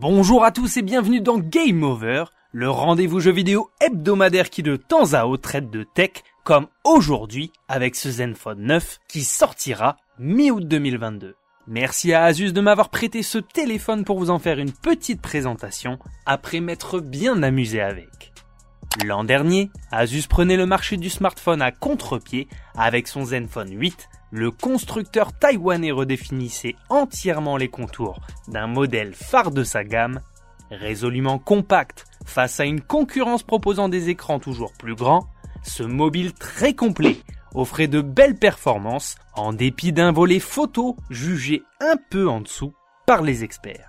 Bonjour à tous et bienvenue dans Game Over, le rendez-vous jeu vidéo hebdomadaire qui de temps à autre traite de tech, comme aujourd'hui avec ce Zenfone 9 qui sortira mi-août 2022. Merci à Asus de m'avoir prêté ce téléphone pour vous en faire une petite présentation après m'être bien amusé avec. L'an dernier, Asus prenait le marché du smartphone à contre-pied avec son Zenfone 8 le constructeur taïwanais redéfinissait entièrement les contours d'un modèle phare de sa gamme, résolument compact face à une concurrence proposant des écrans toujours plus grands, ce mobile très complet offrait de belles performances en dépit d'un volet photo jugé un peu en dessous par les experts.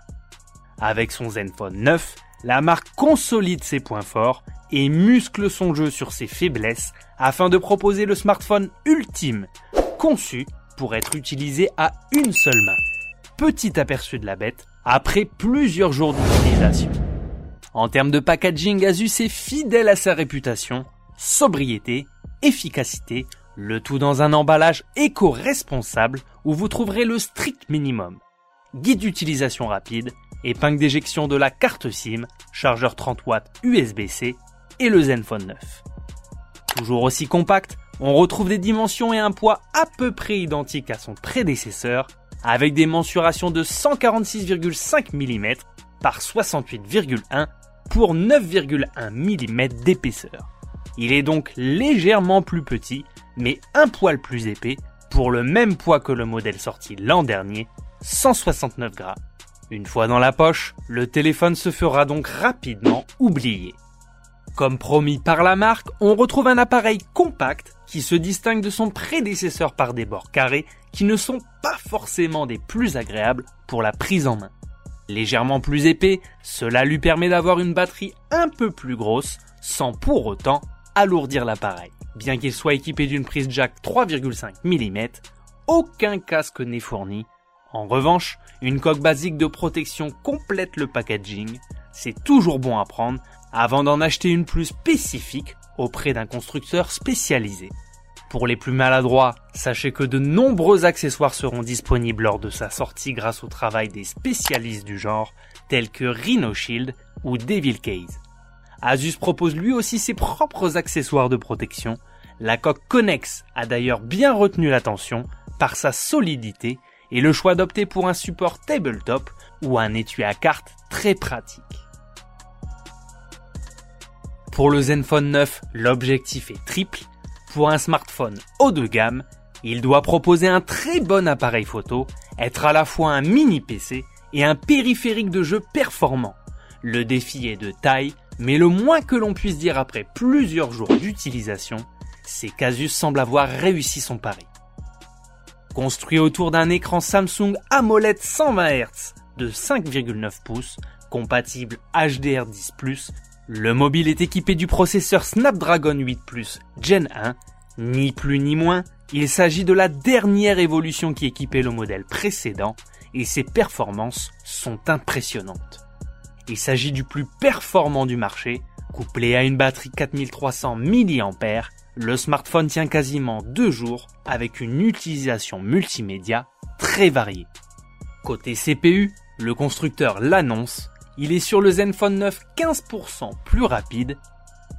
Avec son Zenfone 9, la marque consolide ses points forts et muscle son jeu sur ses faiblesses afin de proposer le smartphone ultime conçu pour être utilisé à une seule main. Petit aperçu de la bête après plusieurs jours d'utilisation. En termes de packaging, Asus est fidèle à sa réputation, sobriété, efficacité, le tout dans un emballage éco-responsable où vous trouverez le strict minimum. Guide d'utilisation rapide, épingle d'éjection de la carte SIM, chargeur 30 watts USB-C et le Zenfone 9. Toujours aussi compact, on retrouve des dimensions et un poids à peu près identiques à son prédécesseur, avec des mensurations de 146,5 mm par 68,1 pour 9,1 mm d'épaisseur. Il est donc légèrement plus petit, mais un poil plus épais, pour le même poids que le modèle sorti l'an dernier, 169 grammes. Une fois dans la poche, le téléphone se fera donc rapidement oublier. Comme promis par la marque, on retrouve un appareil compact qui se distingue de son prédécesseur par des bords carrés qui ne sont pas forcément des plus agréables pour la prise en main. Légèrement plus épais, cela lui permet d'avoir une batterie un peu plus grosse sans pour autant alourdir l'appareil. Bien qu'il soit équipé d'une prise jack 3,5 mm, aucun casque n'est fourni. En revanche, une coque basique de protection complète le packaging. C'est toujours bon à prendre avant d'en acheter une plus spécifique auprès d'un constructeur spécialisé. Pour les plus maladroits, sachez que de nombreux accessoires seront disponibles lors de sa sortie grâce au travail des spécialistes du genre, tels que Rhino Shield ou Devil Case. Asus propose lui aussi ses propres accessoires de protection. La coque Connex a d'ailleurs bien retenu l'attention par sa solidité et le choix d'opter pour un support tabletop ou un étui à carte très pratique. Pour le Zenfone 9, l'objectif est triple. Pour un smartphone haut de gamme, il doit proposer un très bon appareil photo, être à la fois un mini PC et un périphérique de jeu performant. Le défi est de taille, mais le moins que l'on puisse dire après plusieurs jours d'utilisation, c'est qu'Asus semble avoir réussi son pari. Construit autour d'un écran Samsung AMOLED 120 Hz de 5,9 pouces, compatible HDR10+, le mobile est équipé du processeur Snapdragon 8 Plus Gen 1. Ni plus ni moins, il s'agit de la dernière évolution qui équipait le modèle précédent et ses performances sont impressionnantes. Il s'agit du plus performant du marché, couplé à une batterie 4300 mAh, le smartphone tient quasiment deux jours avec une utilisation multimédia très variée. Côté CPU, le constructeur l'annonce, il est sur le Zenfone 9 15% plus rapide.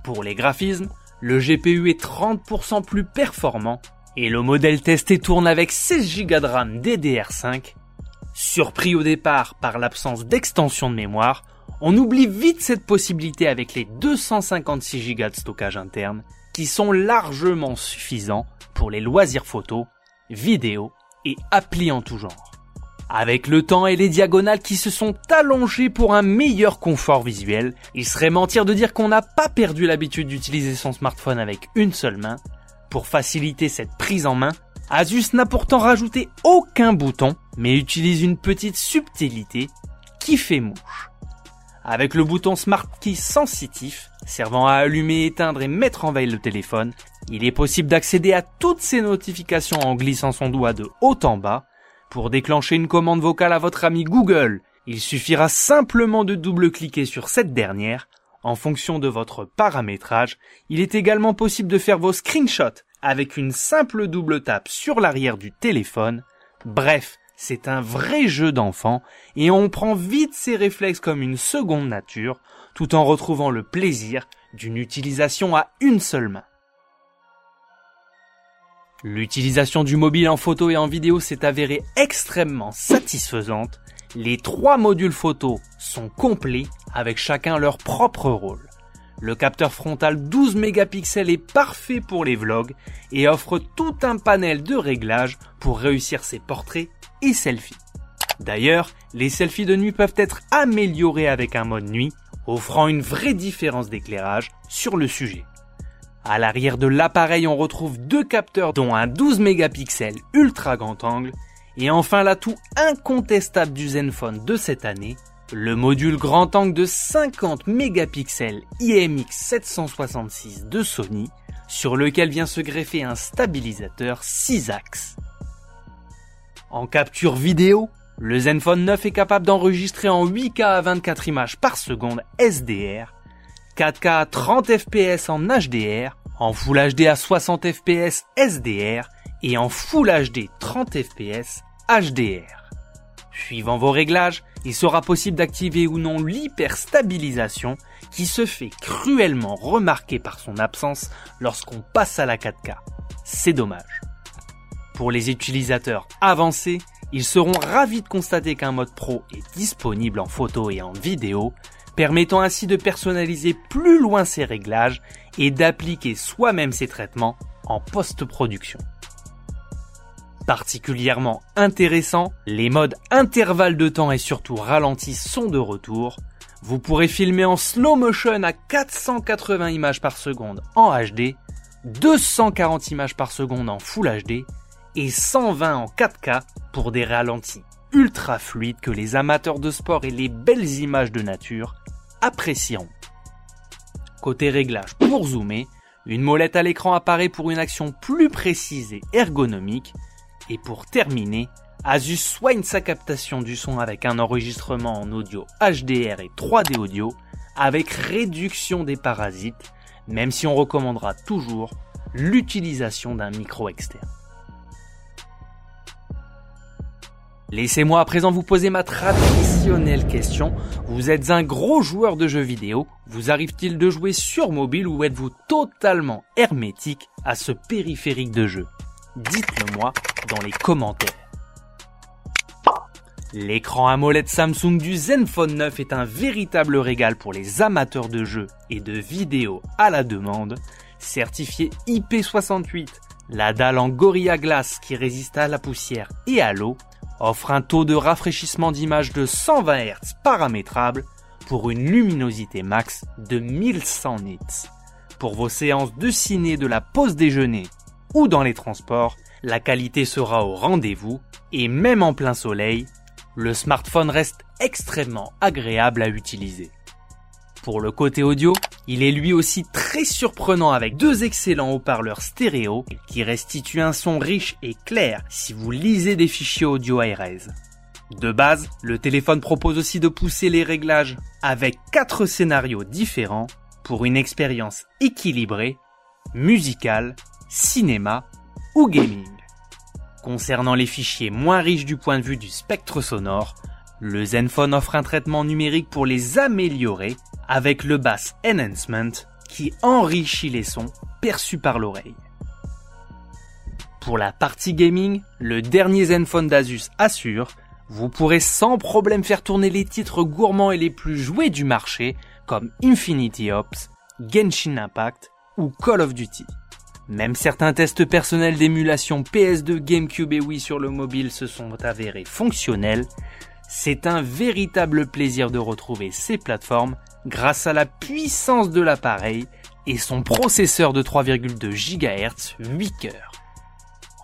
Pour les graphismes, le GPU est 30% plus performant et le modèle testé tourne avec 16 Go de RAM DDR5. Surpris au départ par l'absence d'extension de mémoire, on oublie vite cette possibilité avec les 256 Go de stockage interne qui sont largement suffisants pour les loisirs photos, vidéos et applis en tout genre. Avec le temps et les diagonales qui se sont allongées pour un meilleur confort visuel, il serait mentir de dire qu'on n'a pas perdu l'habitude d'utiliser son smartphone avec une seule main. Pour faciliter cette prise en main, Asus n'a pourtant rajouté aucun bouton, mais utilise une petite subtilité qui fait mouche. Avec le bouton Smart Key sensitif, servant à allumer, éteindre et mettre en veille le téléphone, il est possible d'accéder à toutes ces notifications en glissant son doigt de haut en bas, pour déclencher une commande vocale à votre ami Google, il suffira simplement de double-cliquer sur cette dernière. En fonction de votre paramétrage, il est également possible de faire vos screenshots avec une simple double tape sur l'arrière du téléphone. Bref, c'est un vrai jeu d'enfant et on prend vite ses réflexes comme une seconde nature tout en retrouvant le plaisir d'une utilisation à une seule main. L'utilisation du mobile en photo et en vidéo s'est avérée extrêmement satisfaisante. Les trois modules photo sont complets avec chacun leur propre rôle. Le capteur frontal 12 mégapixels est parfait pour les vlogs et offre tout un panel de réglages pour réussir ses portraits et selfies. D'ailleurs, les selfies de nuit peuvent être améliorés avec un mode nuit, offrant une vraie différence d'éclairage sur le sujet. À l'arrière de l'appareil, on retrouve deux capteurs dont un 12 mégapixels ultra grand angle et enfin l'atout incontestable du Zenfone de cette année, le module grand angle de 50 mégapixels IMX 766 de Sony, sur lequel vient se greffer un stabilisateur 6 axes. En capture vidéo, le Zenfone 9 est capable d'enregistrer en 8K à 24 images par seconde SDR, 4K à 30 fps en HDR, en Full HD à 60 fps SDR et en Full HD 30 fps HDR. Suivant vos réglages, il sera possible d'activer ou non l'hyperstabilisation qui se fait cruellement remarquer par son absence lorsqu'on passe à la 4K. C'est dommage. Pour les utilisateurs avancés, ils seront ravis de constater qu'un mode pro est disponible en photo et en vidéo, permettant ainsi de personnaliser plus loin ses réglages et d'appliquer soi-même ses traitements en post-production. Particulièrement intéressant, les modes intervalle de temps et surtout ralenti sont de retour. Vous pourrez filmer en slow motion à 480 images par seconde en HD, 240 images par seconde en Full HD et 120 en 4K pour des ralentis ultra fluides que les amateurs de sport et les belles images de nature apprécieront. Côté réglage pour zoomer, une molette à l'écran apparaît pour une action plus précise et ergonomique et pour terminer, Asus soigne sa captation du son avec un enregistrement en audio HDR et 3D audio avec réduction des parasites, même si on recommandera toujours l'utilisation d'un micro externe. Laissez-moi à présent vous poser ma traditionnelle question. Vous êtes un gros joueur de jeux vidéo. Vous arrive-t-il de jouer sur mobile ou êtes-vous totalement hermétique à ce périphérique de jeu? Dites-le moi dans les commentaires. L'écran AMOLED Samsung du Zenfone 9 est un véritable régal pour les amateurs de jeux et de vidéos à la demande. Certifié IP68, la dalle en Gorilla Glass qui résiste à la poussière et à l'eau offre un taux de rafraîchissement d'image de 120 Hz paramétrable pour une luminosité max de 1100 nits. Pour vos séances de ciné de la pause déjeuner ou dans les transports, la qualité sera au rendez-vous et même en plein soleil, le smartphone reste extrêmement agréable à utiliser. Pour le côté audio, il est lui aussi très surprenant avec deux excellents haut-parleurs stéréo qui restituent un son riche et clair si vous lisez des fichiers audio ARS. De base, le téléphone propose aussi de pousser les réglages avec quatre scénarios différents pour une expérience équilibrée, musicale, cinéma ou gaming. Concernant les fichiers moins riches du point de vue du spectre sonore, le Zenfone offre un traitement numérique pour les améliorer avec le Bass Enhancement qui enrichit les sons perçus par l'oreille. Pour la partie gaming, le dernier Zenfone d'Asus assure, vous pourrez sans problème faire tourner les titres gourmands et les plus joués du marché comme Infinity Ops, Genshin Impact ou Call of Duty. Même certains tests personnels d'émulation PS2, GameCube et Wii sur le mobile se sont avérés fonctionnels. C'est un véritable plaisir de retrouver ces plateformes grâce à la puissance de l'appareil et son processeur de 3,2 GHz 8 cœurs.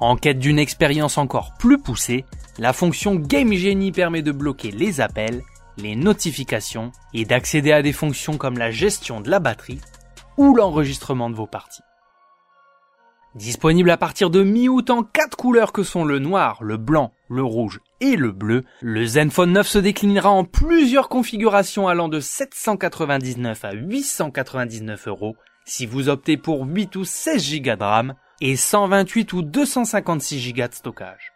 En quête d'une expérience encore plus poussée, la fonction Game Genie permet de bloquer les appels, les notifications et d'accéder à des fonctions comme la gestion de la batterie ou l'enregistrement de vos parties. Disponible à partir de mi-août en quatre couleurs que sont le noir, le blanc, le rouge et le bleu, le Zenfone 9 se déclinera en plusieurs configurations allant de 799 à 899 euros si vous optez pour 8 ou 16 Go de RAM et 128 ou 256 Go de stockage.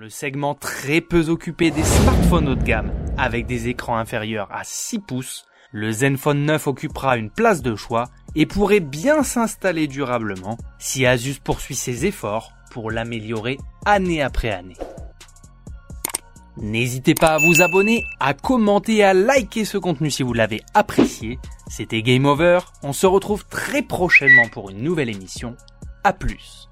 le segment très peu occupé des smartphones haut de gamme, avec des écrans inférieurs à 6 pouces, le Zenfone 9 occupera une place de choix et pourrait bien s'installer durablement si Asus poursuit ses efforts pour l'améliorer année après année. N'hésitez pas à vous abonner, à commenter et à liker ce contenu si vous l'avez apprécié. C'était Game Over, on se retrouve très prochainement pour une nouvelle émission. A plus